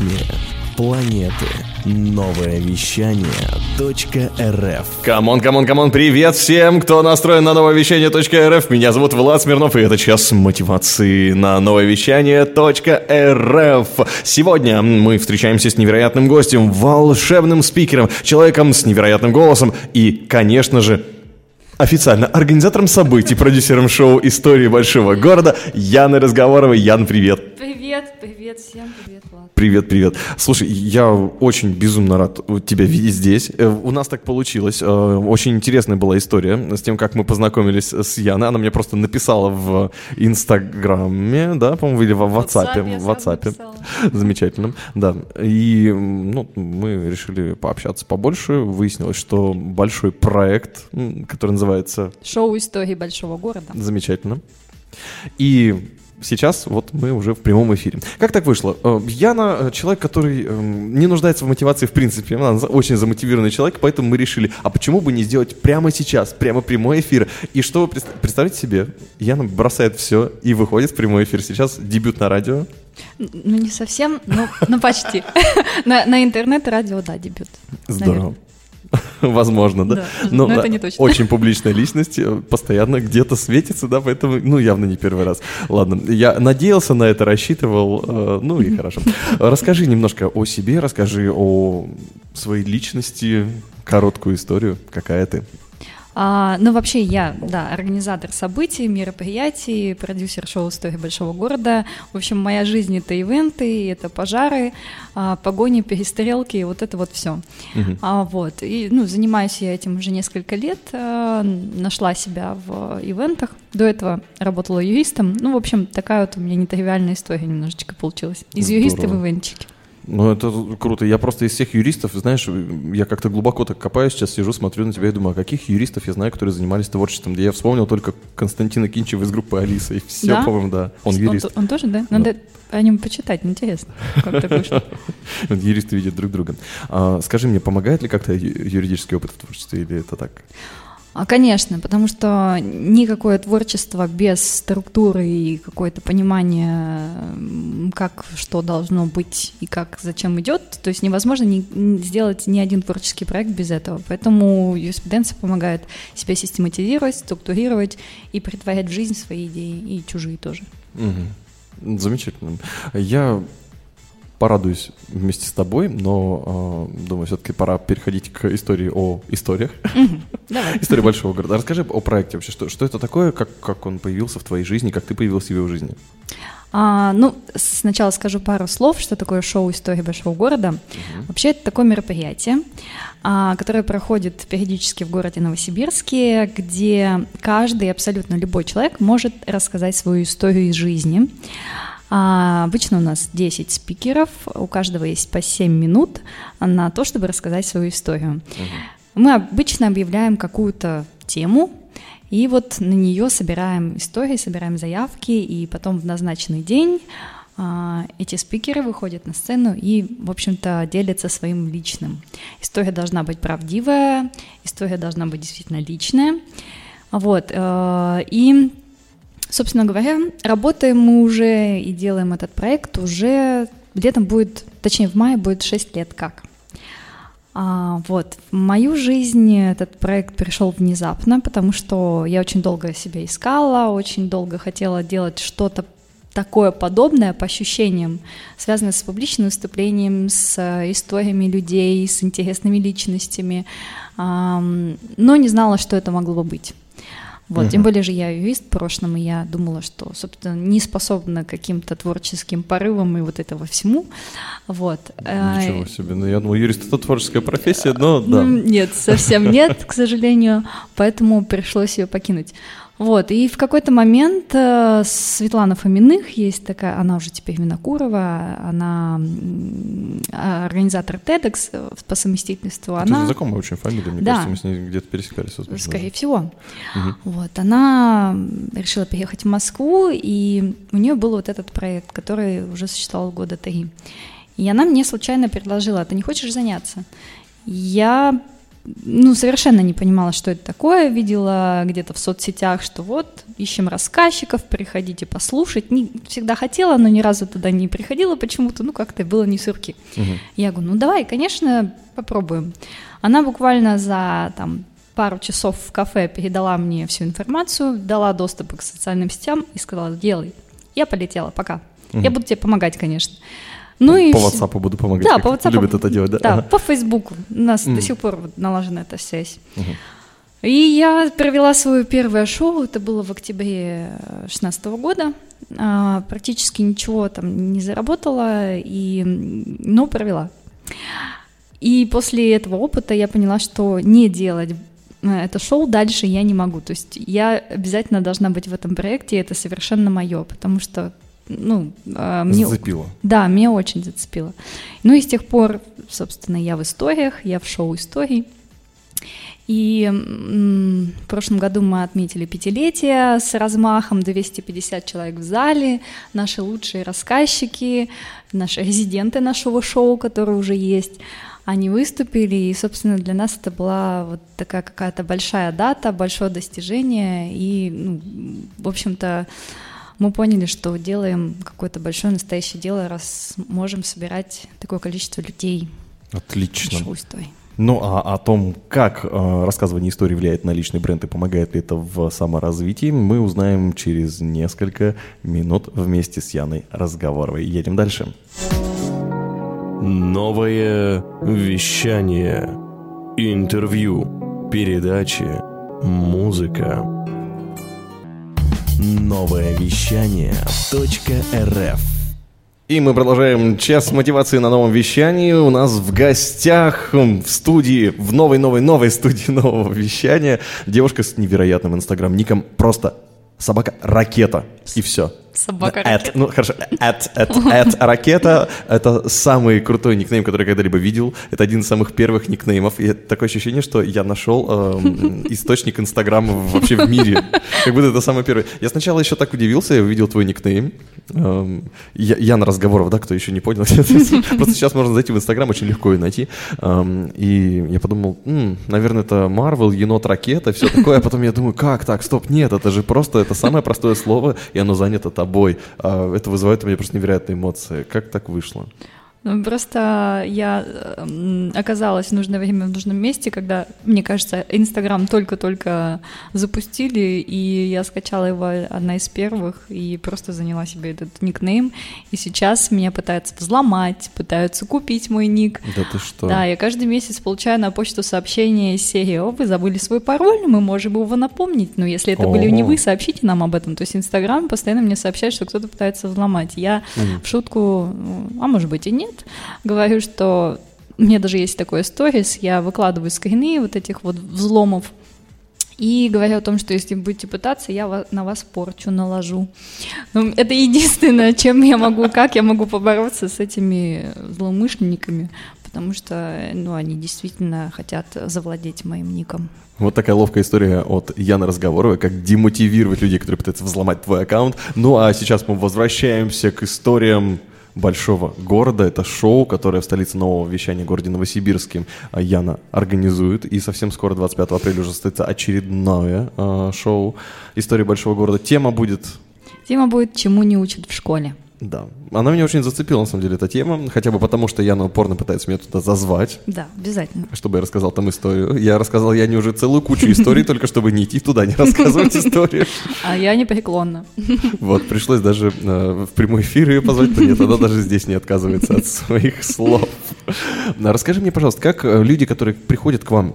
ритме планеты. Новое вещание .рф Come on, come on, come on, привет всем, кто настроен на новое вещание .рф. Меня зовут Влад Смирнов, и это час мотивации на новое вещание .рф. Сегодня мы встречаемся с невероятным гостем, волшебным спикером, человеком с невероятным голосом и, конечно же, официально организатором событий, продюсером шоу «Истории большого города» Яны Разговоровой. Ян, привет! Привет, привет всем, привет. Привет. Слушай, я очень безумно рад тебя видеть здесь. Э, у нас так получилось. Э, очень интересная была история с тем, как мы познакомились с Яной. Она мне просто написала в Инстаграме, да, по-моему, или в WhatsApp. В WhatsApp. Замечательном, да. И ну, мы решили пообщаться побольше. Выяснилось, что большой проект, который называется... Шоу истории большого города. Замечательно. И сейчас вот мы уже в прямом эфире. Как так вышло? Э, Яна э, человек, который эм, не нуждается в мотивации в принципе. Она очень замотивированный человек, поэтому мы решили, а почему бы не сделать прямо сейчас, прямо прямой эфир? И что вы представьте себе, Яна бросает все и выходит в прямой эфир. Сейчас дебют на радио. Ну, не совсем, но, но почти. на, на интернет-радио, да, дебют. Здорово. Наверное. Возможно, да. да но, но это не точно. Очень публичная личность, э, постоянно где-то светится, да, поэтому, ну, явно не первый раз. Ладно, я надеялся на это, рассчитывал, э, ну и хорошо. Расскажи немножко о себе, расскажи о своей личности, короткую историю, какая ты. А, ну, вообще, я, да, организатор событий, мероприятий, продюсер шоу «История большого города». В общем, моя жизнь — это ивенты, это пожары, а, погони, перестрелки, вот это вот все. Угу. А, вот, и, ну, занимаюсь я этим уже несколько лет, а, нашла себя в ивентах. До этого работала юристом. Ну, в общем, такая вот у меня нетривиальная история немножечко получилась. Из Здорово. юриста в ивентчике. Ну, это круто. Я просто из всех юристов, знаешь, я как-то глубоко так копаюсь, сейчас сижу, смотрю на тебя и думаю, а каких юристов я знаю, которые занимались творчеством? Я вспомнил только Константина Кинчева из группы Алиса, и все, да? по-моему, да. Он юрист. Он, он тоже, да? Надо да. о нем почитать, интересно, как так вышло. Юристы видят друг друга. А, скажи мне, помогает ли как-то юридический опыт в творчестве, или это так? А, конечно, потому что никакое творчество без структуры и какое-то понимание, как что должно быть и как зачем идет, то есть невозможно не, сделать ни один творческий проект без этого. Поэтому юриспруденция помогает себя систематизировать, структурировать и притворять в жизнь свои идеи и чужие тоже. Угу. Замечательно. Я порадуюсь вместе с тобой, но э, думаю, все-таки пора переходить к истории о историях. История большого города. Расскажи о проекте вообще, что, что это такое, как, как он появился в твоей жизни, как ты появился в его жизни? А, ну, сначала скажу пару слов, что такое шоу «История большого города». Uh-huh. Вообще, это такое мероприятие, а, которое проходит периодически в городе Новосибирске, где каждый, абсолютно любой человек может рассказать свою историю из жизни. А обычно у нас 10 спикеров, у каждого есть по 7 минут на то, чтобы рассказать свою историю. Угу. Мы обычно объявляем какую-то тему, и вот на нее собираем истории, собираем заявки, и потом в назначенный день а, эти спикеры выходят на сцену и, в общем-то, делятся своим личным. История должна быть правдивая, история должна быть действительно личная. Вот, э, и Собственно говоря, работаем мы уже и делаем этот проект уже летом будет, точнее в мае будет 6 лет как. А, вот, в мою жизнь этот проект пришел внезапно, потому что я очень долго себя искала, очень долго хотела делать что-то такое подобное по ощущениям, связанное с публичным выступлением, с историями людей, с интересными личностями, но не знала, что это могло бы быть. Вот, uh-huh. тем более же я юрист в прошлом, и я думала, что, собственно, не способна каким-то творческим порывам и вот этого всему. Вот. Ничего себе. Ну, я думал, юрист — это творческая профессия, но да. Нет, совсем нет, к сожалению, поэтому пришлось ее покинуть. Вот, и в какой-то момент э, Светлана Фоминых есть такая, она уже теперь Винокурова, она организатор TEDx э, по совместительству. Это она... знакомая очень фамилия, мне да. кажется, мы с ней где-то пересекались. Возможно. Скорее всего. Угу. Вот, она решила приехать в Москву, и у нее был вот этот проект, который уже существовал года три. И она мне случайно предложила, «А ты не хочешь заняться? Я ну, совершенно не понимала, что это такое, видела где-то в соцсетях, что вот, ищем рассказчиков, приходите послушать. Не, всегда хотела, но ни разу туда не приходила почему-то, ну, как-то было не сырки. Угу. Я говорю, ну, давай, конечно, попробуем. Она буквально за там пару часов в кафе передала мне всю информацию, дала доступ к социальным сетям и сказала, делай. Я полетела, пока. Угу. Я буду тебе помогать, конечно. Ну, и по WhatsApp буду помогать. Да, по WhatsApp. Любят это делать, да? Да, ага. по Facebook. У нас mm. до сих пор налажена эта связь. Угу. И я провела свое первое шоу, это было в октябре 2016 года. А, практически ничего там не заработала, и, но провела. И после этого опыта я поняла, что не делать э, это шоу дальше я не могу. То есть я обязательно должна быть в этом проекте, и это совершенно мое, потому что ну, а, мне... Зацепило. Да, меня очень зацепило. Ну и с тех пор, собственно, я в историях, я в шоу историй. И в прошлом году мы отметили пятилетие с размахом 250 человек в зале, наши лучшие рассказчики, наши резиденты нашего шоу, которые уже есть, они выступили, и, собственно, для нас это была вот такая какая-то большая дата, большое достижение, и, ну, в общем-то, мы поняли, что делаем какое-то большое настоящее дело, раз можем собирать такое количество людей. Отлично. Ну а о том, как э, рассказывание истории влияет на личный бренд и помогает ли это в саморазвитии, мы узнаем через несколько минут вместе с Яной Разговоровой. Едем дальше. Новое вещание. Интервью. Передачи. Музыка Новое вещание .рф и мы продолжаем час мотивации на новом вещании. У нас в гостях в студии, в новой-новой-новой студии нового вещания девушка с невероятным инстаграм-ником. Просто собака ракета. И все. Собака ракета. Ну, хорошо. At, at, at ракета — это самый крутой никнейм, который я когда-либо видел. Это один из самых первых никнеймов. И такое ощущение, что я нашел э, источник Инстаграма вообще в мире. Как будто это самый первый. Я сначала еще так удивился, я увидел твой никнейм. Эм, я, Яна Разговоров, да, кто еще не понял. Просто сейчас можно зайти в Инстаграм, очень легко и найти. Эм, и я подумал, наверное, это Марвел, енот, ракета, все такое. А потом я думаю, как так, стоп, нет, это же просто, это самое простое слово, и оно занято тобой. А это вызывает у меня просто невероятные эмоции. Как так вышло? Ну, просто я оказалась в нужное время в нужном месте, когда, мне кажется, Инстаграм только-только запустили, и я скачала его одна из первых и просто заняла себе этот никнейм. И сейчас меня пытаются взломать, пытаются купить мой ник. Да ты что? Да, я каждый месяц получаю на почту сообщение из серии «О, вы забыли свой пароль, мы можем его напомнить». Но если это О-о-о. были не вы, сообщите нам об этом. То есть Инстаграм постоянно мне сообщает, что кто-то пытается взломать. Я mm. в шутку, а может быть и нет, нет. Говорю, что у меня даже есть такой сторис, я выкладываю скрины вот этих вот взломов, и говорю о том, что если будете пытаться, я на вас порчу наложу. Ну, это единственное, чем я могу, как я могу побороться с этими злоумышленниками, потому что, ну, они действительно хотят завладеть моим ником. Вот такая ловкая история от Яны Разговоровой, как демотивировать людей, которые пытаются взломать твой аккаунт. Ну а сейчас мы возвращаемся к историям большого города. Это шоу, которое в столице нового вещания городе Новосибирске а, Яна организует. И совсем скоро, 25 апреля, уже состоится очередное э, шоу «История большого города». Тема будет... Тема будет «Чему не учат в школе». Да. Она меня очень зацепила, на самом деле, эта тема. Хотя бы потому, что Яна упорно пытается меня туда зазвать. Да, обязательно. Чтобы я рассказал там историю. Я рассказал Яне уже целую кучу историй, только чтобы не идти туда, не рассказывать историю. А я не преклонна. Вот, пришлось даже э, в прямой эфир ее позвать, то нет, она даже здесь не отказывается от своих слов. Расскажи мне, пожалуйста, как э, люди, которые приходят к вам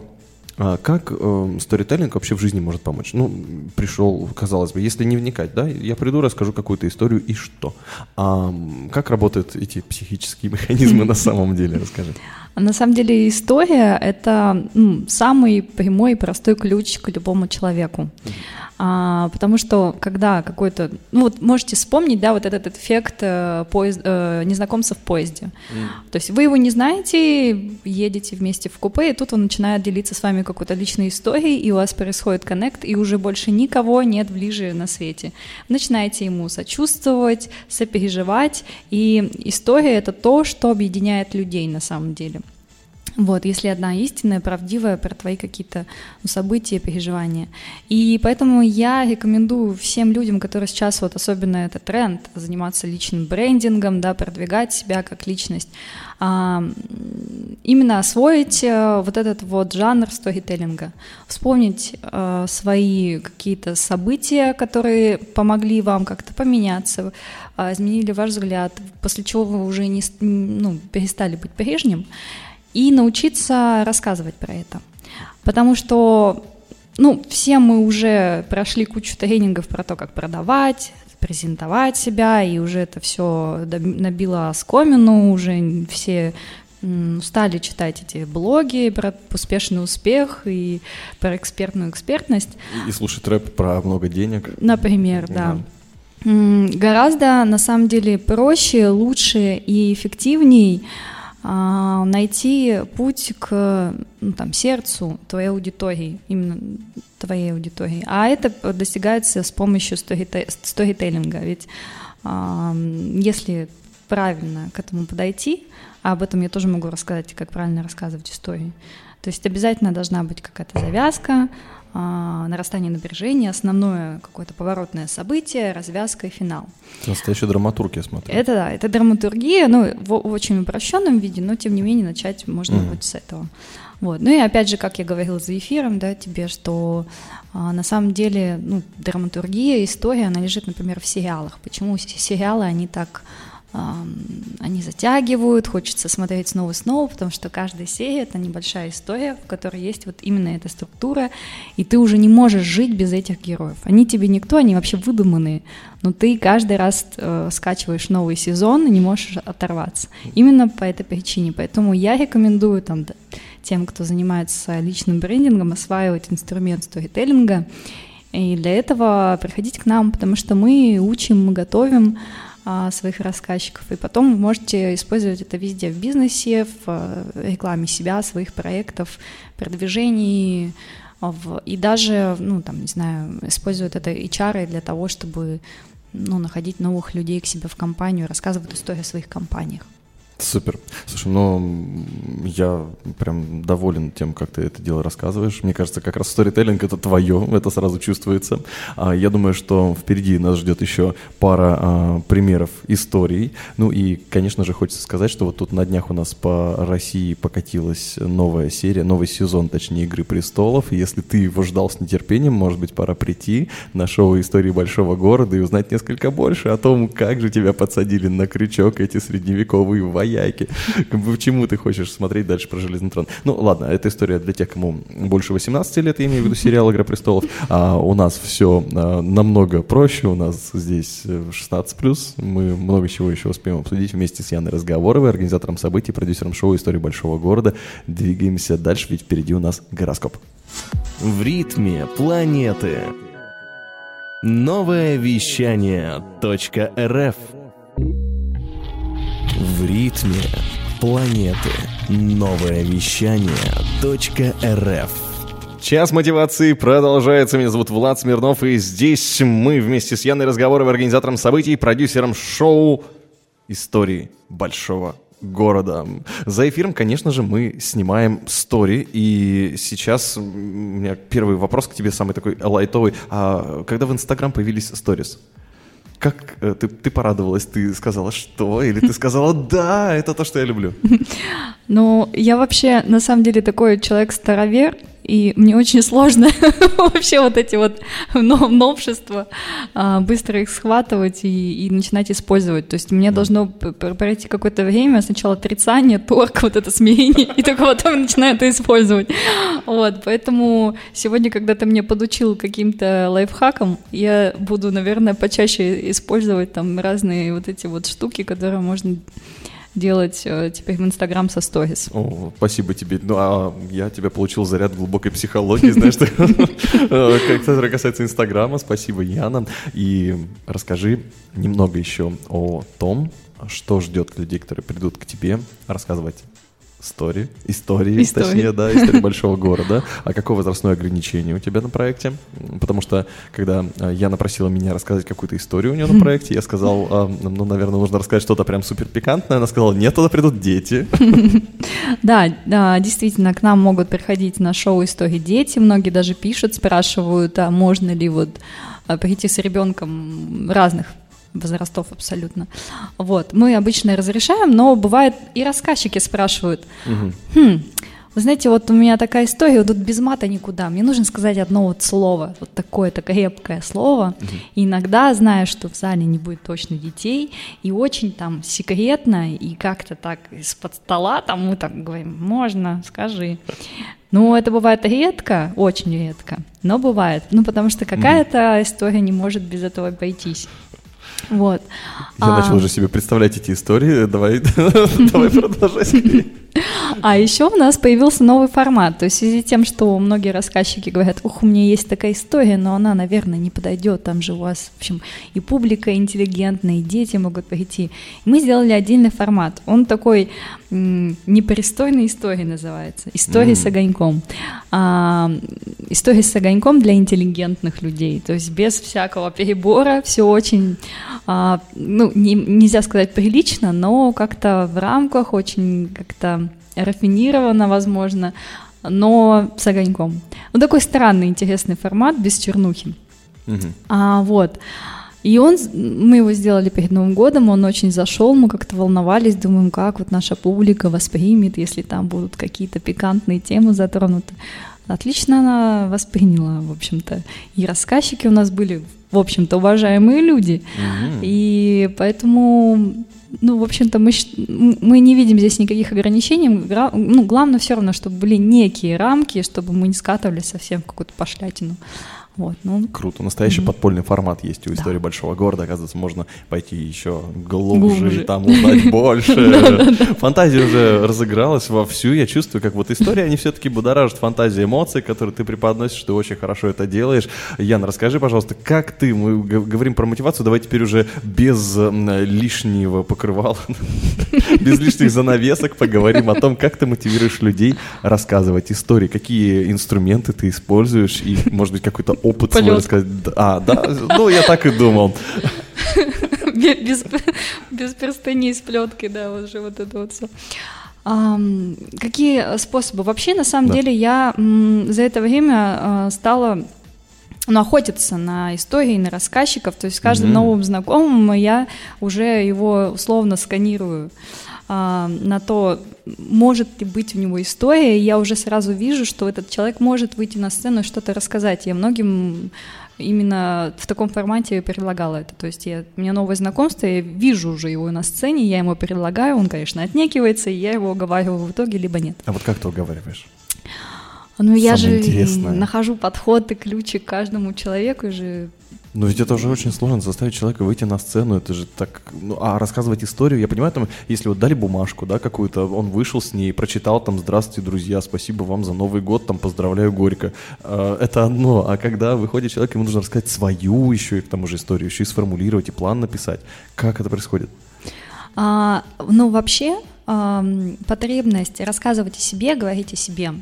а как э, сторителлинг вообще в жизни может помочь? Ну, пришел, казалось бы, если не вникать, да, я приду, расскажу какую-то историю и что. А как работают эти психические механизмы на самом деле? Расскажи. На самом деле история — это ну, самый прямой и простой ключ к любому человеку. А, потому что когда какой-то, ну вот можете вспомнить, да, вот этот эффект э, поезд, э, незнакомца в поезде. Mm. То есть вы его не знаете, едете вместе в купе, и тут он начинает делиться с вами какой-то личной историей, и у вас происходит коннект, и уже больше никого нет ближе на свете. Начинаете ему сочувствовать, сопереживать, и история — это то, что объединяет людей на самом деле. Вот, если одна истинная, правдивая про твои какие-то ну, события, переживания. И поэтому я рекомендую всем людям, которые сейчас, вот особенно это тренд, заниматься личным брендингом, да, продвигать себя как личность, а, именно освоить а, вот этот вот жанр сторителлинга, вспомнить а, свои какие-то события, которые помогли вам как-то поменяться, а, изменили ваш взгляд, после чего вы уже не, ну, перестали быть прежним, и научиться рассказывать про это. Потому что, ну, все мы уже прошли кучу тренингов про то, как продавать, презентовать себя, и уже это все набило оскомину, уже все стали читать эти блоги про успешный успех и про экспертную экспертность. И слушать рэп про много денег. Например, да. да. Гораздо, на самом деле, проще, лучше и эффективней найти путь к ну, там, сердцу твоей аудитории, именно твоей аудитории. А это достигается с помощью сторителлинга. Ведь а, если правильно к этому подойти, а об этом я тоже могу рассказать, как правильно рассказывать истории, то есть обязательно должна быть какая-то завязка, а, нарастание напряжения, основное какое-то поворотное событие, развязка и финал. Это настоящая драматургия, смотрю. Это да, это драматургия, ну, в, в очень упрощенном виде, но тем не менее начать можно mm-hmm. будет с этого. Вот. Ну и опять же, как я говорила за эфиром, да, тебе, что а, на самом деле, ну, драматургия, история, она лежит, например, в сериалах. Почему сериалы, они так они затягивают, хочется смотреть снова и снова, потому что каждая серия — это небольшая история, в которой есть вот именно эта структура, и ты уже не можешь жить без этих героев. Они тебе никто, они вообще выдуманные, но ты каждый раз э, скачиваешь новый сезон и не можешь оторваться. Именно по этой причине. Поэтому я рекомендую там, тем, кто занимается личным брендингом, осваивать инструмент сторителлинга, и для этого приходить к нам, потому что мы учим, мы готовим, своих рассказчиков, и потом вы можете использовать это везде в бизнесе, в э, рекламе себя, своих проектов, продвижении, в, и даже, ну, там, не знаю, используют это HR для того, чтобы ну, находить новых людей к себе в компанию, рассказывать историю о своих компаниях. Супер. Слушай, ну, я прям доволен тем, как ты это дело рассказываешь. Мне кажется, как раз сторителлинг — это твое, это сразу чувствуется. А, я думаю, что впереди нас ждет еще пара а, примеров историй. Ну и, конечно же, хочется сказать, что вот тут на днях у нас по России покатилась новая серия, новый сезон, точнее, «Игры престолов». Если ты его ждал с нетерпением, может быть, пора прийти на шоу «Истории большого города» и узнать несколько больше о том, как же тебя подсадили на крючок эти средневековые войны вояки. Почему ты хочешь смотреть дальше про Железный трон? Ну, ладно, эта история для тех, кому больше 18 лет, я имею в виду сериал «Игра престолов». А у нас все а, намного проще, у нас здесь 16+, э, мы много чего еще успеем обсудить вместе с Яной Разговоровой, организатором событий, продюсером шоу «История большого города». Двигаемся дальше, ведь впереди у нас гороскоп. В ритме планеты. Новое вещание .рф в ритме планеты. Новое вещание .рф Час мотивации продолжается. Меня зовут Влад Смирнов, и здесь мы вместе с Яной Разговоровой, организатором событий, продюсером шоу «Истории большого города. За эфиром, конечно же, мы снимаем стори, и сейчас у меня первый вопрос к тебе, самый такой лайтовый. А когда в Инстаграм появились сторис? Как э, ты, ты порадовалась? Ты сказала что? Или ты сказала да, это то, что я люблю? Ну, я вообще на самом деле такой человек-старовер, и мне очень сложно вообще вот эти вот новшества а, быстро их схватывать и, и начинать использовать. То есть мне должно пройти какое-то время, сначала отрицание, торг, вот это смирение, и только потом начинаю это использовать. Вот, поэтому сегодня, когда ты мне подучил каким-то лайфхаком, я буду, наверное, почаще использовать там разные вот эти вот штуки, которые можно делать э, теперь в Инстаграм со сторис. О, спасибо тебе. Ну, а я тебя получил заряд глубокой психологии, знаешь, э, который касается Инстаграма. Спасибо, Яна. И расскажи немного еще о том, что ждет людей, которые придут к тебе рассказывать Story, истории, истории. точнее, да, истории большого города. А какое возрастное ограничение у тебя на проекте? Потому что, когда а, Яна просила меня рассказать какую-то историю у нее на проекте, я сказал, а, ну, наверное, нужно рассказать что-то прям супер пикантное. Она сказала, нет, туда придут дети. Да, да, действительно, к нам могут приходить на шоу истории дети. Многие даже пишут, спрашивают, а можно ли вот а, прийти с ребенком разных возрастов абсолютно. Вот. Мы обычно разрешаем, но бывает и рассказчики спрашивают, угу. хм, вы знаете, вот у меня такая история, вот тут без мата никуда. Мне нужно сказать одно вот слово, вот такое-то крепкое слово. Угу. И иногда, зная, что в зале не будет точно детей, и очень там секретно, и как-то так из-под стола, там мы так говорим, можно, скажи. Ну, это бывает редко, очень редко, но бывает. Ну, потому что какая-то история не может без этого обойтись. Вот. Я а... начал уже себе представлять эти истории. Давай, давай продолжать. А еще у нас появился новый формат. То есть в связи с тем, что многие рассказчики говорят, ух, у меня есть такая история, но она, наверное, не подойдет. Там же у вас, в общем, и публика интеллигентная, и дети могут прийти. И мы сделали отдельный формат. Он такой непристойной истории называется. История mm. с огоньком. А, история с огоньком для интеллигентных людей. То есть без всякого перебора, все очень, а, ну, не, нельзя сказать прилично, но как-то в рамках очень как-то рафинировано, возможно, но с огоньком. Ну, такой странный, интересный формат, без чернухи. Угу. А, вот. И он, мы его сделали перед Новым годом, он очень зашел, мы как-то волновались, думаем, как вот наша публика воспримет, если там будут какие-то пикантные темы затронуты. Отлично она восприняла, в общем-то. И рассказчики у нас были, в общем-то, уважаемые люди. Mm-hmm. И поэтому ну, в общем-то, мы, мы не видим здесь никаких ограничений. Ну, главное все равно, чтобы были некие рамки, чтобы мы не скатывались совсем в какую-то пошлятину. Вот, ну, Круто. Настоящий mm-hmm. подпольный формат есть у истории да. большого города. Оказывается, можно пойти еще глубже, глубже. и там узнать больше. Фантазия уже разыгралась вовсю. Я чувствую, как вот история, они все-таки будоражат фантазии эмоций, которые ты преподносишь, ты очень хорошо это делаешь. Яна, расскажи, пожалуйста, как ты, мы говорим про мотивацию, давай теперь уже без лишнего покрывала, без лишних занавесок поговорим о том, как ты мотивируешь людей рассказывать истории, какие инструменты ты используешь и, может быть, какой-то опыт Полет. свой рассказать. А, да? Ну, я так и думал. Без, без перстыней с плеткой, да, вот же вот это вот все. Um, какие способы? Вообще, на самом да. деле, я м, за это время uh, стала ну, охотиться на истории, на рассказчиков. То есть с каждым mm-hmm. новым знакомым я уже его условно сканирую а, на то, может ли быть у него история, и я уже сразу вижу, что этот человек может выйти на сцену и что-то рассказать. Я многим именно в таком формате предлагала это. То есть я, у меня новое знакомство, я вижу уже его на сцене, я ему предлагаю, он, конечно, отнекивается, и я его уговариваю в итоге, либо нет. А вот как ты уговариваешь? Ну, я же интересное. нахожу подход и ключи к каждому человеку, и же но ведь это уже очень сложно заставить человека выйти на сцену, это же так, ну, а рассказывать историю, я понимаю, там, если вот дали бумажку, да, какую-то, он вышел с ней, прочитал там, здравствуйте, друзья, спасибо вам за Новый год, там, поздравляю горько, э, это одно, а когда выходит человек, ему нужно рассказать свою еще и к тому же историю, еще и сформулировать, и план написать, как это происходит? А, ну, вообще, потребность рассказывать о себе, говорить о себе,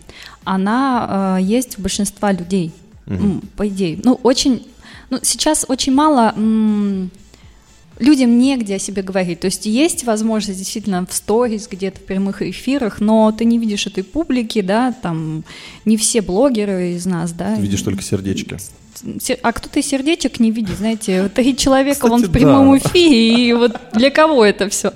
она э, есть у большинства людей, угу. по идее. Ну, очень ну, сейчас очень мало людям негде о себе говорить. То есть есть возможность действительно в сторис, где-то в прямых эфирах, но ты не видишь этой публики, да, там не все блогеры из нас, да. Ты видишь только сердечки. А кто-то и сердечек не видит, знаете, три человека Кстати, вон в прямом да. эфире, и вот для кого это все?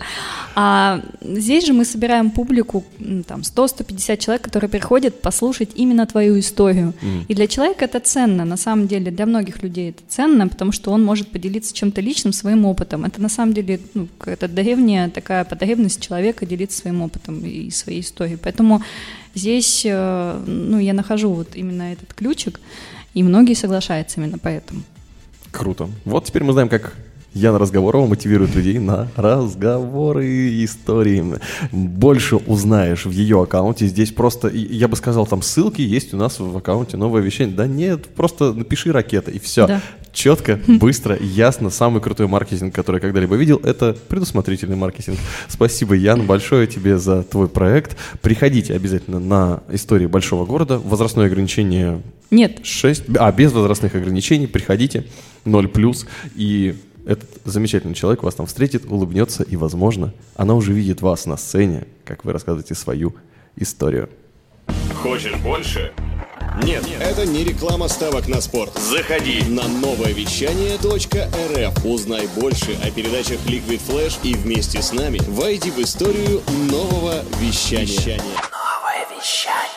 А здесь же мы собираем публику, там, 100-150 человек, которые приходят послушать именно твою историю. Mm. И для человека это ценно, на самом деле, для многих людей это ценно, потому что он может поделиться чем-то личным, своим опытом. Это на самом деле ну, это древняя такая потребность человека делиться своим опытом и своей историей. Поэтому здесь, э, ну, я нахожу вот именно этот ключик, и многие соглашаются именно поэтому. Круто. Вот теперь мы знаем, как Яна Разговорова мотивирует людей на разговоры и истории. Больше узнаешь в ее аккаунте. Здесь просто, я бы сказал, там ссылки есть у нас в аккаунте новое вещание. Да нет, просто напиши ракета и все. Да. Четко, быстро, ясно. Самый крутой маркетинг, который я когда-либо видел, это предусмотрительный маркетинг. Спасибо, Ян, большое тебе за твой проект. Приходите обязательно на истории большого города. Возрастное ограничение нет. 6, а без возрастных ограничений приходите, 0 плюс, и этот замечательный человек вас там встретит, улыбнется, и, возможно, она уже видит вас на сцене, как вы рассказываете свою историю. Хочешь больше? Нет, Нет, это не реклама ставок на спорт. Заходи на новое вещание .рф. Узнай больше о передачах Liquid Flash и вместе с нами войди в историю нового вещания. Новое вещание.